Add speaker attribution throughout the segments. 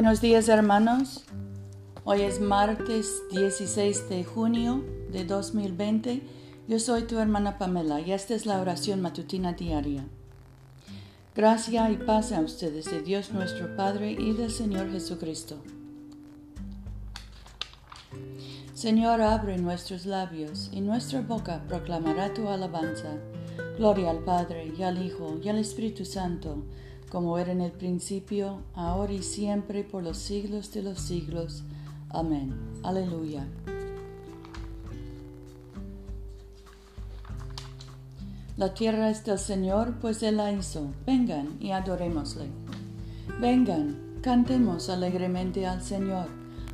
Speaker 1: Buenos días hermanos. Hoy es martes 16 de junio de 2020. Yo soy tu hermana Pamela y esta es la oración matutina diaria. Gracia y paz a ustedes de Dios nuestro Padre y del Señor Jesucristo. Señor, abre nuestros labios y nuestra boca proclamará tu alabanza. Gloria al Padre y al Hijo y al Espíritu Santo como era en el principio, ahora y siempre, por los siglos de los siglos. Amén. Aleluya. La tierra es del Señor, pues Él la hizo. Vengan y adorémosle. Vengan, cantemos alegremente al Señor.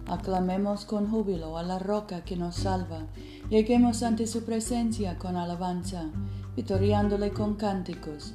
Speaker 1: Aclamemos con júbilo a la roca que nos salva. Lleguemos ante su presencia con alabanza, vitoriándole con cánticos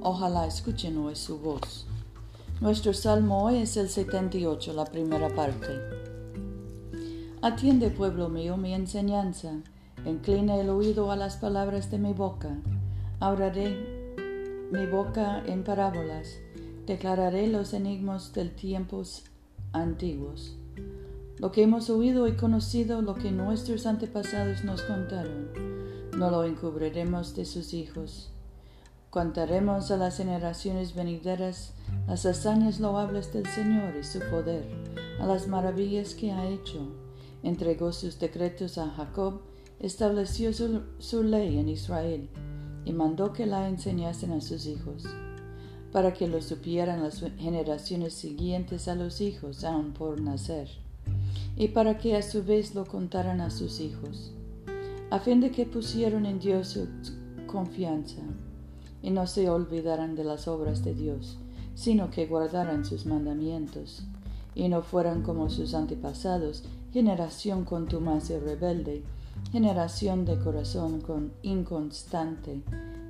Speaker 1: Ojalá escuchen hoy su voz. Nuestro salmo hoy es el 78, la primera parte. Atiende, pueblo mío, mi enseñanza. Inclina el oído a las palabras de mi boca. Hablaré mi boca en parábolas. Declararé los enigmas del tiempos antiguos. Lo que hemos oído y conocido, lo que nuestros antepasados nos contaron, no lo encubriremos de sus hijos Contaremos a las generaciones venideras las hazañas loables del Señor y su poder, a las maravillas que ha hecho. Entregó sus decretos a Jacob, estableció su, ley en Israel y mandó que la enseñasen a sus hijos, para que lo supieran las generaciones siguientes a los hijos aún por nacer, y para que a su vez lo contaran a sus hijos, a fin de que pusieron en Dios su confianza y no se olvidaran de las obras de Dios, sino que guardaran sus mandamientos, y no fueran como sus antepasados, generación contumaz y rebelde, generación de corazón con inconstante,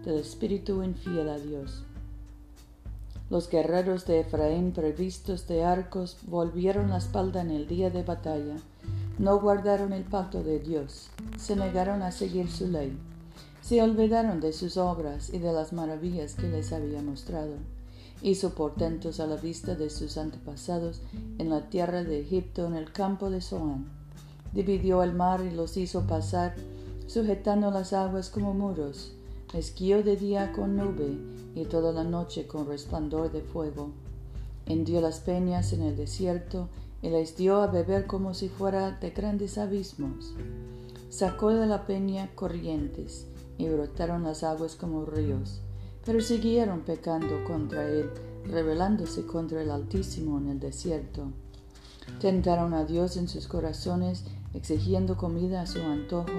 Speaker 1: del espíritu infiel a Dios. Los guerreros de Efraín, previstos de arcos, volvieron la espalda en el día de batalla, no guardaron el pacto de Dios, se negaron a seguir su ley se olvidaron de sus obras y de las maravillas que les había mostrado. Hizo portentos a la vista de sus antepasados en la tierra de Egipto, en el campo de Zoán. Dividió el mar y los hizo pasar, sujetando las aguas como muros. Les de día con nube y toda la noche con resplandor de fuego. Hendió las peñas en el desierto y les dio a beber como si fuera de grandes abismos. Sacó de la peña corrientes y brotaron las aguas como ríos, pero siguieron pecando contra él, rebelándose contra el Altísimo en el desierto. Tentaron a Dios en sus corazones, exigiendo comida a su antojo,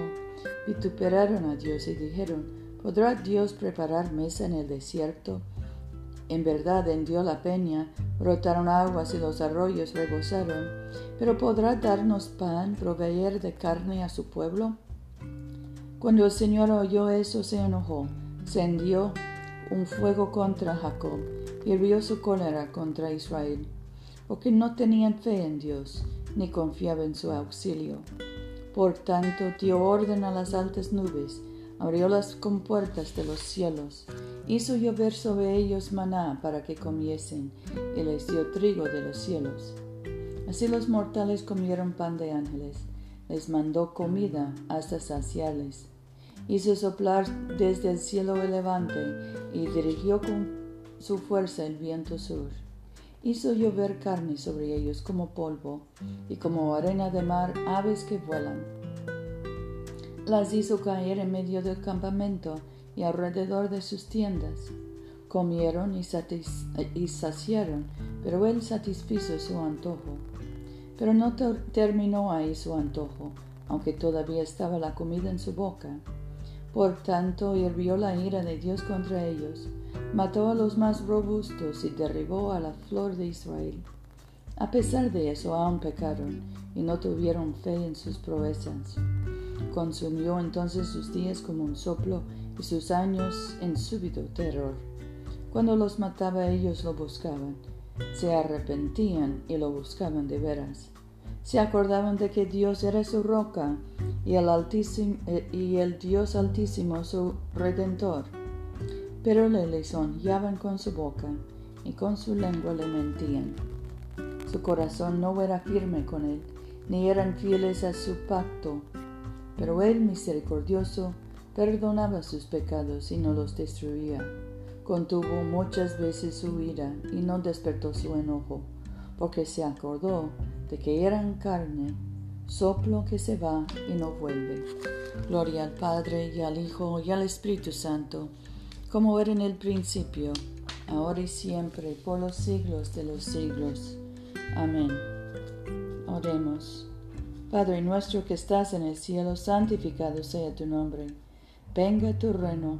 Speaker 1: vituperaron a Dios y dijeron, ¿podrá Dios preparar mesa en el desierto? En verdad hendió la peña, brotaron aguas y los arroyos rebosaron, pero ¿podrá darnos pan, proveer de carne a su pueblo? Cuando el Señor oyó eso, se enojó, encendió un fuego contra Jacob, hirvió su cólera contra Israel, porque no tenían fe en Dios, ni confiaban en su auxilio. Por tanto, dio orden a las altas nubes, abrió las compuertas de los cielos, hizo llover sobre ellos maná para que comiesen, y les dio trigo de los cielos. Así los mortales comieron pan de ángeles les mandó comida hasta saciarles. Hizo soplar desde el cielo el levante y dirigió con su fuerza el viento sur. Hizo llover carne sobre ellos como polvo y como arena de mar aves que vuelan. Las hizo caer en medio del campamento y alrededor de sus tiendas. Comieron y, y saciaron, pero él satisfizo su antojo. Pero no terminó ahí su antojo, aunque todavía estaba la comida en su boca. Por tanto, hirvió la ira de Dios contra ellos, mató a los más robustos y derribó a la flor de Israel. A pesar de eso, aún pecaron y no tuvieron fe en sus proezas. Consumió entonces sus días como un soplo y sus años en súbito terror. Cuando los mataba ellos lo buscaban, se arrepentían y lo buscaban de veras. Se acordaban de que Dios era su roca y el, altísimo, eh, y el Dios altísimo su redentor. Pero le lisonjeaban con su boca y con su lengua le mentían. Su corazón no era firme con él, ni eran fieles a su pacto. Pero él, misericordioso, perdonaba sus pecados y no los destruía. Contuvo muchas veces su ira y no despertó su enojo, porque se acordó de que eran carne, soplo que se va y no vuelve. Gloria al Padre y al Hijo y al Espíritu Santo, como era en el principio, ahora y siempre, por los siglos de los siglos. Amén. Oremos. Padre nuestro que estás en el cielo, santificado sea tu nombre. Venga tu reino,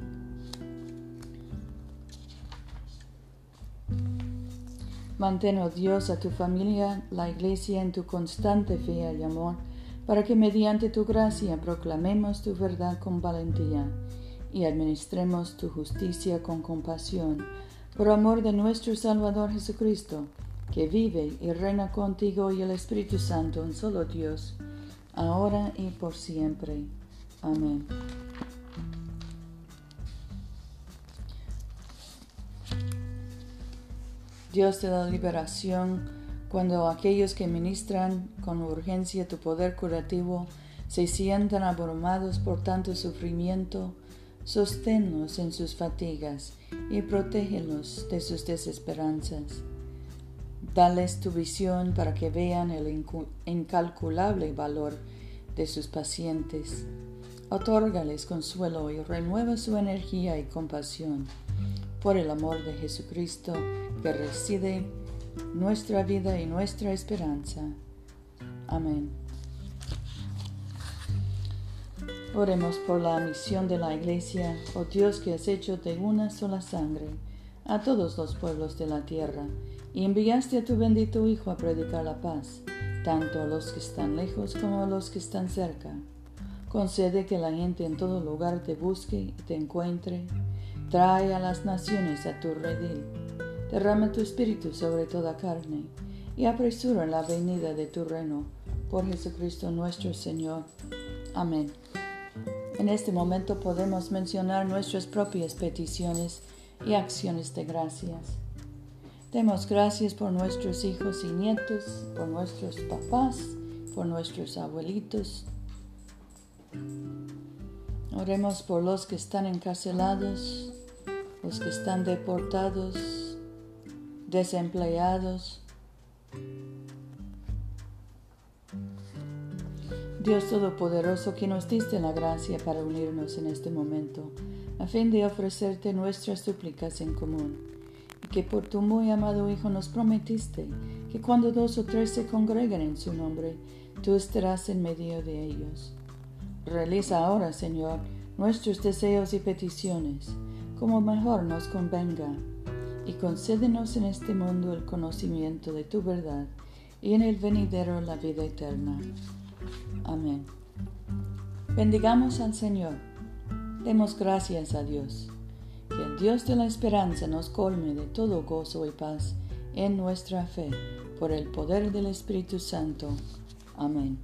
Speaker 1: Mantén, oh Dios, a tu familia, la iglesia en tu constante fe y amor para que mediante tu gracia proclamemos tu verdad con valentía y administremos tu justicia con compasión, por amor de nuestro Salvador Jesucristo, que vive y reina contigo y el Espíritu Santo, un solo Dios, ahora y por siempre. Amén. Dios de la liberación, cuando aquellos que ministran con urgencia tu poder curativo se sientan abrumados por tanto sufrimiento, sosténlos en sus fatigas y protégelos de sus desesperanzas. Dales tu visión para que vean el incalculable valor de sus pacientes. Otórgales consuelo y renueva su energía y compasión. Por el amor de Jesucristo que reside nuestra vida y nuestra esperanza. Amén. Oremos por la misión de la Iglesia, oh Dios que has hecho de una sola sangre a todos los pueblos de la tierra, y enviaste a tu bendito Hijo a predicar la paz, tanto a los que están lejos como a los que están cerca. Concede que la gente en todo lugar te busque y te encuentre. Trae a las naciones a tu redil derrama tu espíritu sobre toda carne, y apresura la venida de tu reino, por Jesucristo nuestro Señor. Amén. En este momento podemos mencionar nuestras propias peticiones y acciones de gracias. Demos gracias por nuestros hijos y nietos, por nuestros papás, por nuestros abuelitos. Oremos por los que están encarcelados, los que están deportados, desempleados. Dios Todopoderoso, que nos diste la gracia para unirnos en este momento, a fin de ofrecerte nuestras súplicas en común, y que por tu muy amado Hijo nos prometiste que cuando dos o tres se congregan en su nombre, tú estarás en medio de ellos. Realiza ahora, Señor, nuestros deseos y peticiones, como mejor nos convenga y concédenos en este mundo el conocimiento de tu verdad y en el venidero la vida eterna. Amén. Bendigamos al Señor. Demos gracias a Dios. Que el Dios de la esperanza nos colme de todo gozo y paz en nuestra fe, por el poder del Espíritu Santo. Amén.